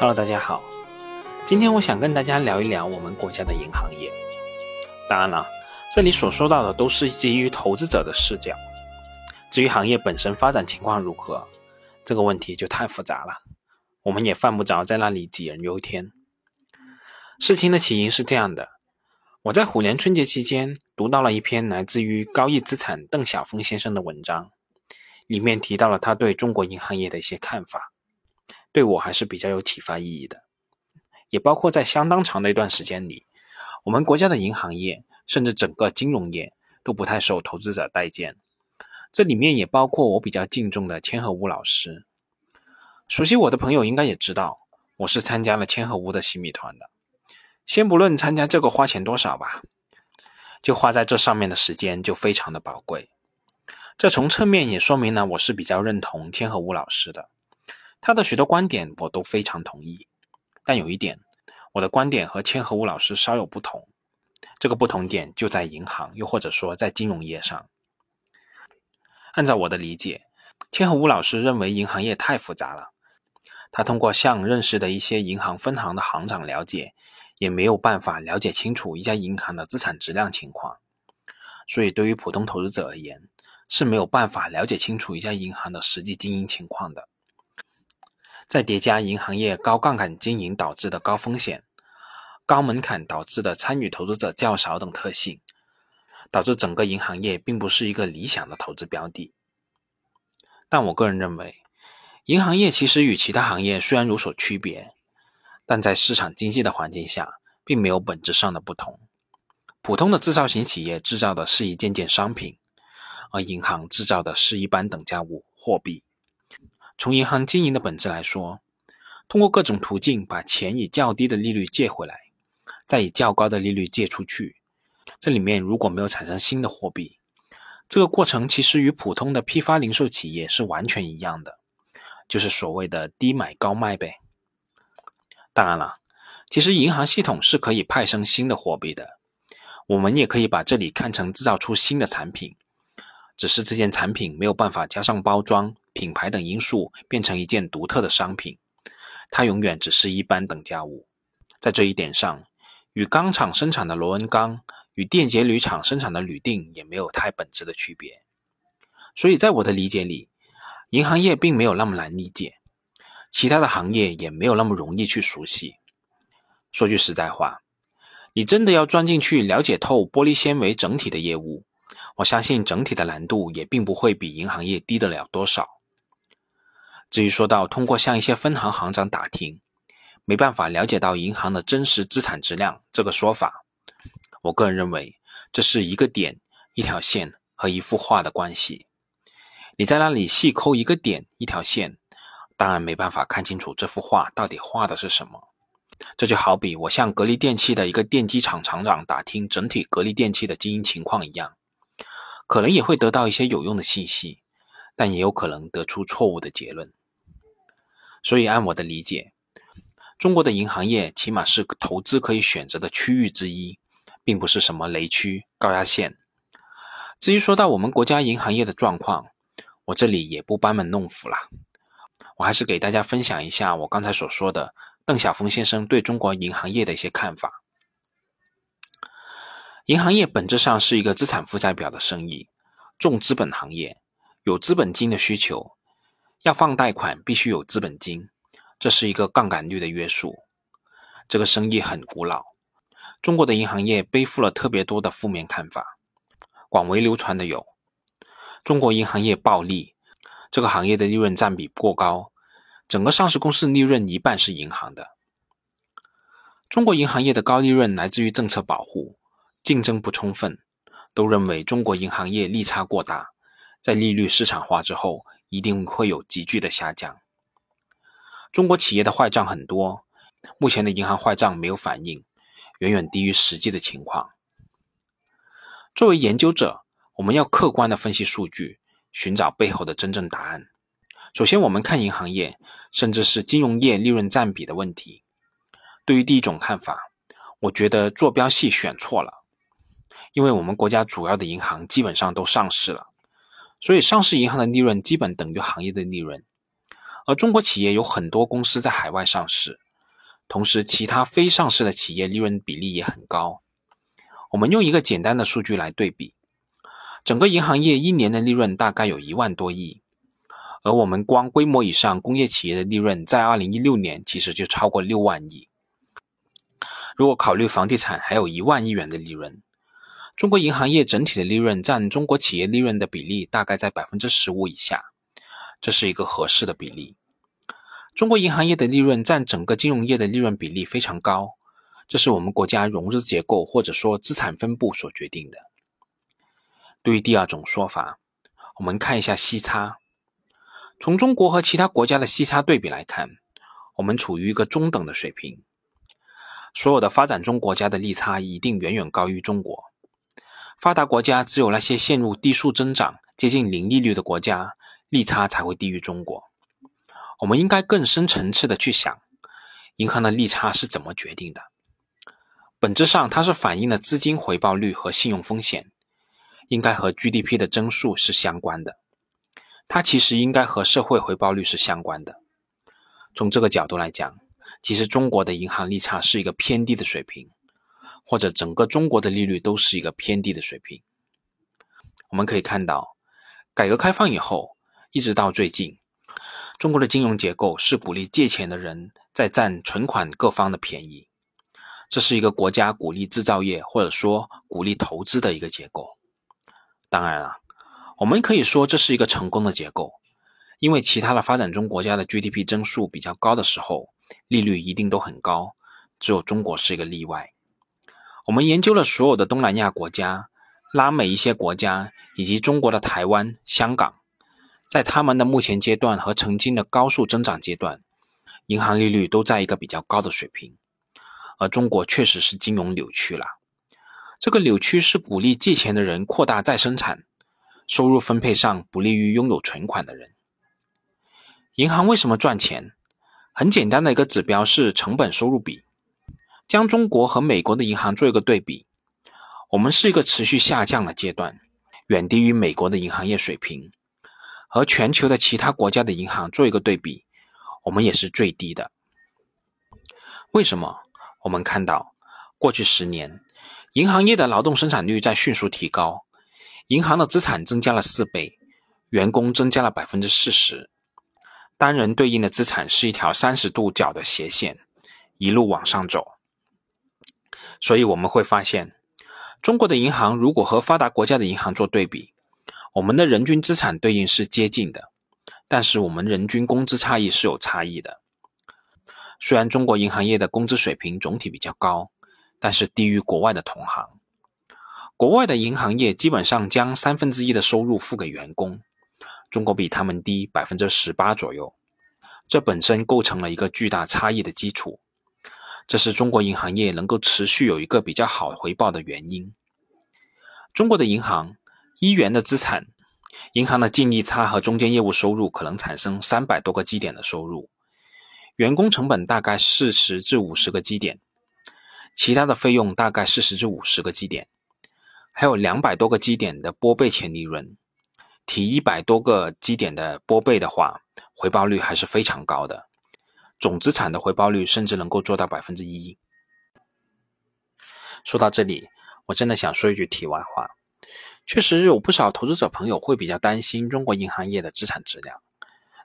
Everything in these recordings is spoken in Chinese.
Hello，大家好，今天我想跟大家聊一聊我们国家的银行业。当然了，这里所说到的都是基于投资者的视角。至于行业本身发展情况如何，这个问题就太复杂了，我们也犯不着在那里杞人忧天。事情的起因是这样的：我在虎年春节期间读到了一篇来自于高毅资产邓晓峰先生的文章，里面提到了他对中国银行业的一些看法。对我还是比较有启发意义的，也包括在相当长的一段时间里，我们国家的银行业甚至整个金融业都不太受投资者待见。这里面也包括我比较敬重的千和屋老师。熟悉我的朋友应该也知道，我是参加了千和屋的洗米团的。先不论参加这个花钱多少吧，就花在这上面的时间就非常的宝贵。这从侧面也说明了我是比较认同千和屋老师的。他的许多观点我都非常同意，但有一点，我的观点和千和屋老师稍有不同。这个不同点就在银行，又或者说在金融业上。按照我的理解，千和屋老师认为银行业太复杂了，他通过向认识的一些银行分行的行长了解，也没有办法了解清楚一家银行的资产质量情况，所以对于普通投资者而言，是没有办法了解清楚一家银行的实际经营情况的。再叠加银行业高杠杆经营导致的高风险、高门槛导致的参与投资者较少等特性，导致整个银行业并不是一个理想的投资标的。但我个人认为，银行业其实与其他行业虽然有所区别，但在市场经济的环境下，并没有本质上的不同。普通的制造型企业制造的是一件件商品，而银行制造的是一般等价物货币。从银行经营的本质来说，通过各种途径把钱以较低的利率借回来，再以较高的利率借出去，这里面如果没有产生新的货币，这个过程其实与普通的批发零售企业是完全一样的，就是所谓的低买高卖呗。当然了，其实银行系统是可以派生新的货币的，我们也可以把这里看成制造出新的产品，只是这件产品没有办法加上包装。品牌等因素变成一件独特的商品，它永远只是一般等价物。在这一点上，与钢厂生产的螺纹钢与电解铝厂生产的铝锭也没有太本质的区别。所以在我的理解里，银行业并没有那么难理解，其他的行业也没有那么容易去熟悉。说句实在话，你真的要钻进去了解透玻璃纤维整体的业务，我相信整体的难度也并不会比银行业低得了多少。至于说到通过向一些分行行长打听，没办法了解到银行的真实资产质量这个说法，我个人认为这是一个点、一条线和一幅画的关系。你在那里细抠一个点、一条线，当然没办法看清楚这幅画到底画的是什么。这就好比我向格力电器的一个电机厂厂长打听整体格力电器的经营情况一样，可能也会得到一些有用的信息，但也有可能得出错误的结论。所以，按我的理解，中国的银行业起码是投资可以选择的区域之一，并不是什么雷区、高压线。至于说到我们国家银行业的状况，我这里也不班门弄斧了，我还是给大家分享一下我刚才所说的邓小峰先生对中国银行业的一些看法。银行业本质上是一个资产负债表的生意，重资本行业，有资本金的需求。要放贷款必须有资本金，这是一个杠杆率的约束。这个生意很古老，中国的银行业背负了特别多的负面看法。广为流传的有：中国银行业暴利，这个行业的利润占比过高，整个上市公司利润一半是银行的。中国银行业的高利润来自于政策保护，竞争不充分，都认为中国银行业利差过大，在利率市场化之后。一定会有急剧的下降。中国企业的坏账很多，目前的银行坏账没有反应，远远低于实际的情况。作为研究者，我们要客观的分析数据，寻找背后的真正答案。首先，我们看银行业，甚至是金融业利润占比的问题。对于第一种看法，我觉得坐标系选错了，因为我们国家主要的银行基本上都上市了。所以，上市银行的利润基本等于行业的利润，而中国企业有很多公司在海外上市，同时其他非上市的企业利润比例也很高。我们用一个简单的数据来对比，整个银行业一年的利润大概有一万多亿，而我们光规模以上工业企业的利润在二零一六年其实就超过六万亿。如果考虑房地产，还有一万亿元的利润。中国银行业整体的利润占中国企业利润的比例大概在百分之十五以下，这是一个合适的比例。中国银行业的利润占整个金融业的利润比例非常高，这是我们国家融资结构或者说资产分布所决定的。对于第二种说法，我们看一下息差。从中国和其他国家的息差对比来看，我们处于一个中等的水平。所有的发展中国家的利差一定远远高于中国。发达国家只有那些陷入低速增长、接近零利率的国家，利差才会低于中国。我们应该更深层次的去想，银行的利差是怎么决定的？本质上，它是反映了资金回报率和信用风险，应该和 GDP 的增速是相关的。它其实应该和社会回报率是相关的。从这个角度来讲，其实中国的银行利差是一个偏低的水平。或者整个中国的利率都是一个偏低的水平。我们可以看到，改革开放以后，一直到最近，中国的金融结构是鼓励借钱的人在占存款各方的便宜，这是一个国家鼓励制造业或者说鼓励投资的一个结构。当然了，我们可以说这是一个成功的结构，因为其他的发展中国家的 GDP 增速比较高的时候，利率一定都很高，只有中国是一个例外。我们研究了所有的东南亚国家、拉美一些国家以及中国的台湾、香港，在他们的目前阶段和曾经的高速增长阶段，银行利率都在一个比较高的水平，而中国确实是金融扭曲了。这个扭曲是鼓励借钱的人扩大再生产，收入分配上不利于拥有存款的人。银行为什么赚钱？很简单的一个指标是成本收入比。将中国和美国的银行做一个对比，我们是一个持续下降的阶段，远低于美国的银行业水平。和全球的其他国家的银行做一个对比，我们也是最低的。为什么？我们看到过去十年，银行业的劳动生产率在迅速提高，银行的资产增加了四倍，员工增加了百分之四十，单人对应的资产是一条三十度角的斜线，一路往上走。所以我们会发现，中国的银行如果和发达国家的银行做对比，我们的人均资产对应是接近的，但是我们人均工资差异是有差异的。虽然中国银行业的工资水平总体比较高，但是低于国外的同行。国外的银行业基本上将三分之一的收入付给员工，中国比他们低百分之十八左右，这本身构成了一个巨大差异的基础。这是中国银行业能够持续有一个比较好回报的原因。中国的银行一元的资产，银行的净利差和中间业务收入可能产生三百多个基点的收入，员工成本大概四十至五十个基点，其他的费用大概四十至五十个基点，还有两百多个基点的拨备前利润。提一百多个基点的拨备的话，回报率还是非常高的。总资产的回报率甚至能够做到百分之一。说到这里，我真的想说一句题外话：确实有不少投资者朋友会比较担心中国银行业的资产质量，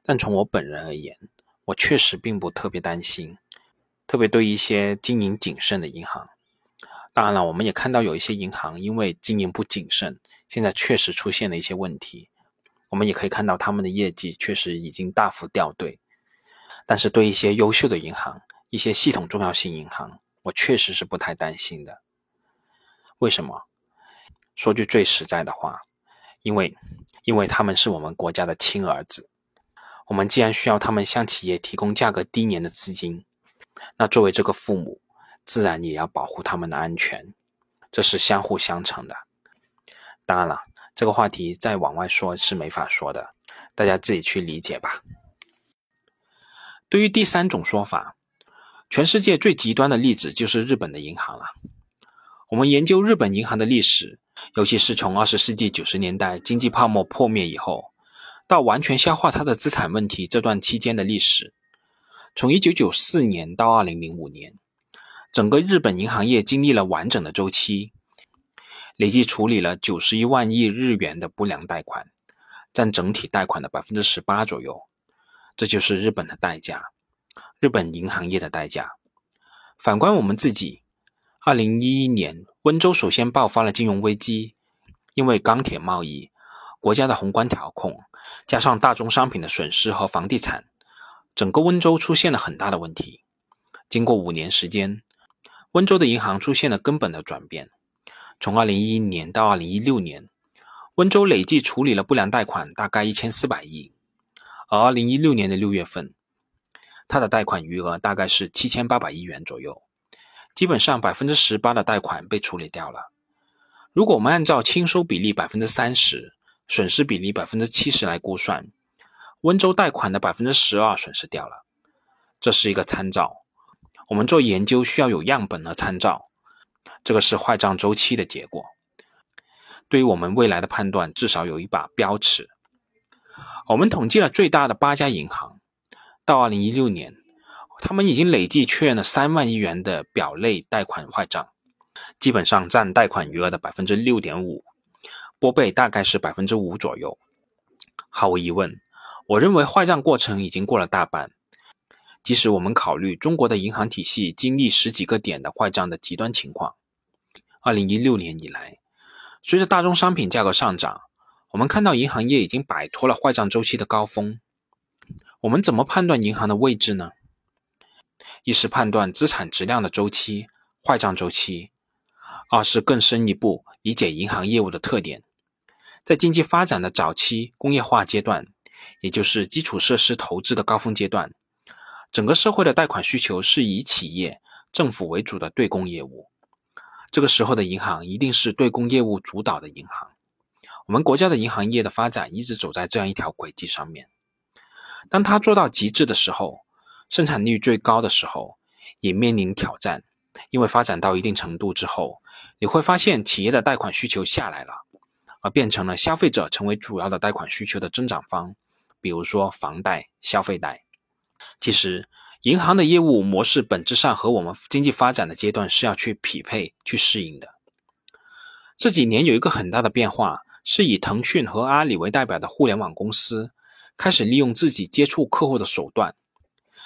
但从我本人而言，我确实并不特别担心。特别对一些经营谨慎的银行，当然了，我们也看到有一些银行因为经营不谨慎，现在确实出现了一些问题。我们也可以看到他们的业绩确实已经大幅掉队。但是对一些优秀的银行、一些系统重要性银行，我确实是不太担心的。为什么？说句最实在的话，因为，因为他们是我们国家的亲儿子。我们既然需要他们向企业提供价格低廉的资金，那作为这个父母，自然也要保护他们的安全，这是相互相成的。当然了，这个话题再往外说是没法说的，大家自己去理解吧。对于第三种说法，全世界最极端的例子就是日本的银行了。我们研究日本银行的历史，尤其是从二十世纪九十年代经济泡沫破灭以后，到完全消化它的资产问题这段期间的历史，从1994年到2005年，整个日本银行业经历了完整的周期，累计处理了91万亿日元的不良贷款，占整体贷款的18%左右。这就是日本的代价，日本银行业的代价。反观我们自己，2011年温州首先爆发了金融危机，因为钢铁贸易、国家的宏观调控，加上大宗商品的损失和房地产。整个温州出现了很大的问题。经过五年时间，温州的银行出现了根本的转变。从2011年到2016年，温州累计处理了不良贷款大概1400亿，而2016年的六月份，它的贷款余额大概是7800亿元左右，基本上百分之十八的贷款被处理掉了。如果我们按照清收比例百分之三十、损失比例百分之七十来估算，温州贷款的百分之十二损失掉了，这是一个参照。我们做研究需要有样本和参照，这个是坏账周期的结果。对于我们未来的判断，至少有一把标尺。我们统计了最大的八家银行，到二零一六年，他们已经累计确认了三万亿元的表类贷款坏账，基本上占贷款余额的百分之六点五，拨备大概是百分之五左右。毫无疑问。我认为坏账过程已经过了大半，即使我们考虑中国的银行体系经历十几个点的坏账的极端情况，二零一六年以来，随着大宗商品价格上涨，我们看到银行业已经摆脱了坏账周期的高峰。我们怎么判断银行的位置呢？一是判断资产质量的周期，坏账周期；二是更深一步理解银行业务的特点，在经济发展的早期工业化阶段。也就是基础设施投资的高峰阶段，整个社会的贷款需求是以企业、政府为主的对公业务。这个时候的银行一定是对公业务主导的银行。我们国家的银行业的发展一直走在这样一条轨迹上面。当它做到极致的时候，生产率最高的时候，也面临挑战，因为发展到一定程度之后，你会发现企业的贷款需求下来了，而变成了消费者成为主要的贷款需求的增长方。比如说房贷、消费贷，其实银行的业务模式本质上和我们经济发展的阶段是要去匹配、去适应的。这几年有一个很大的变化，是以腾讯和阿里为代表的互联网公司开始利用自己接触客户的手段，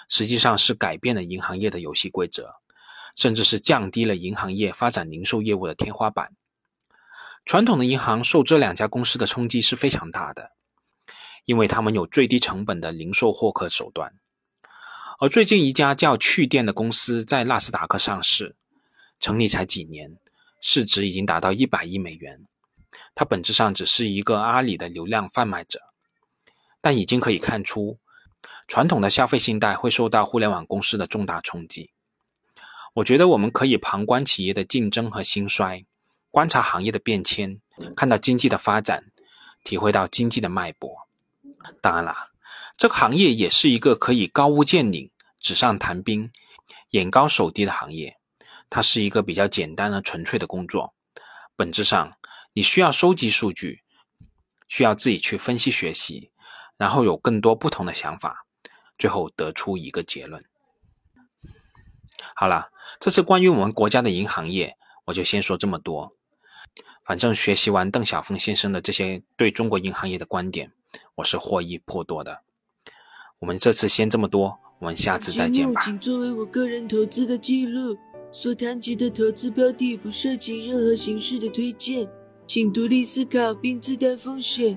实际上是改变了银行业的游戏规则，甚至是降低了银行业发展零售业务的天花板。传统的银行受这两家公司的冲击是非常大的。因为他们有最低成本的零售获客手段，而最近一家叫趣店的公司在纳斯达克上市，成立才几年，市值已经达到一百亿美元。它本质上只是一个阿里的流量贩卖者，但已经可以看出，传统的消费信贷会受到互联网公司的重大冲击。我觉得我们可以旁观企业的竞争和兴衰，观察行业的变迁，看到经济的发展，体会到经济的脉搏。当然了，这个行业也是一个可以高屋建瓴、纸上谈兵、眼高手低的行业。它是一个比较简单和纯粹的工作。本质上，你需要收集数据，需要自己去分析学习，然后有更多不同的想法，最后得出一个结论。好了，这次关于我们国家的银行业，我就先说这么多。反正学习完邓小峰先生的这些对中国银行业的观点。我是获益颇多的。我们这次先这么多，我们下次再见吧。仅作为我个人投资的记录，所谈及的投资标的不涉及任何形式的推荐，请独立思考并自担风险。